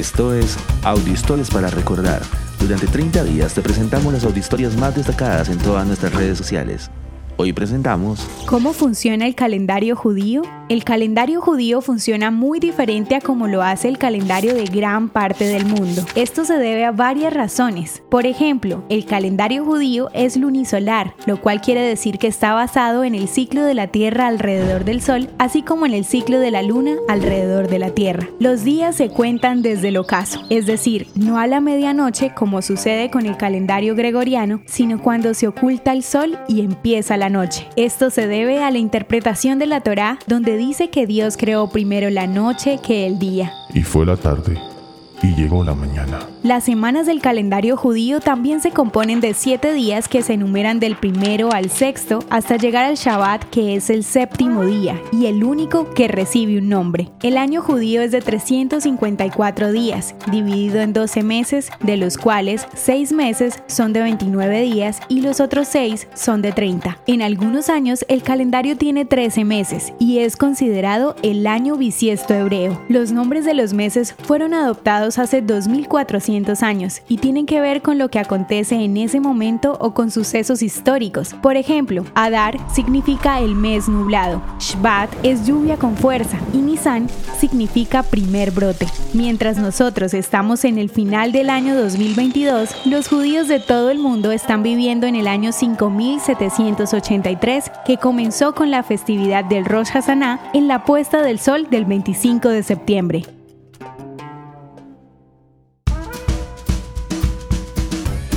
Esto es Audiohistorias para Recordar. Durante 30 días te presentamos las audiohistorias más destacadas en todas nuestras redes sociales. Hoy presentamos ¿Cómo funciona el calendario judío? El calendario judío funciona muy diferente a como lo hace el calendario de gran parte del mundo. Esto se debe a varias razones. Por ejemplo, el calendario judío es lunisolar, lo cual quiere decir que está basado en el ciclo de la Tierra alrededor del Sol, así como en el ciclo de la Luna alrededor de la Tierra. Los días se cuentan desde el ocaso, es decir, no a la medianoche como sucede con el calendario gregoriano, sino cuando se oculta el Sol y empieza la noche. Esto se debe a la interpretación de la Torá, donde dice que Dios creó primero la noche que el día. Y fue la tarde, y llegó la mañana. Las semanas del calendario judío también se componen de siete días que se enumeran del primero al sexto hasta llegar al Shabbat, que es el séptimo día y el único que recibe un nombre. El año judío es de 354 días, dividido en 12 meses, de los cuales 6 meses son de 29 días y los otros 6 son de 30. En algunos años el calendario tiene 13 meses y es considerado el año bisiesto hebreo. Los nombres de los meses fueron adoptados hace 2400 años y tienen que ver con lo que acontece en ese momento o con sucesos históricos. Por ejemplo, Adar significa el mes nublado, Shvat es lluvia con fuerza y Nisan significa primer brote. Mientras nosotros estamos en el final del año 2022, los judíos de todo el mundo están viviendo en el año 5783 que comenzó con la festividad del Rosh Hashanah en la puesta del sol del 25 de septiembre.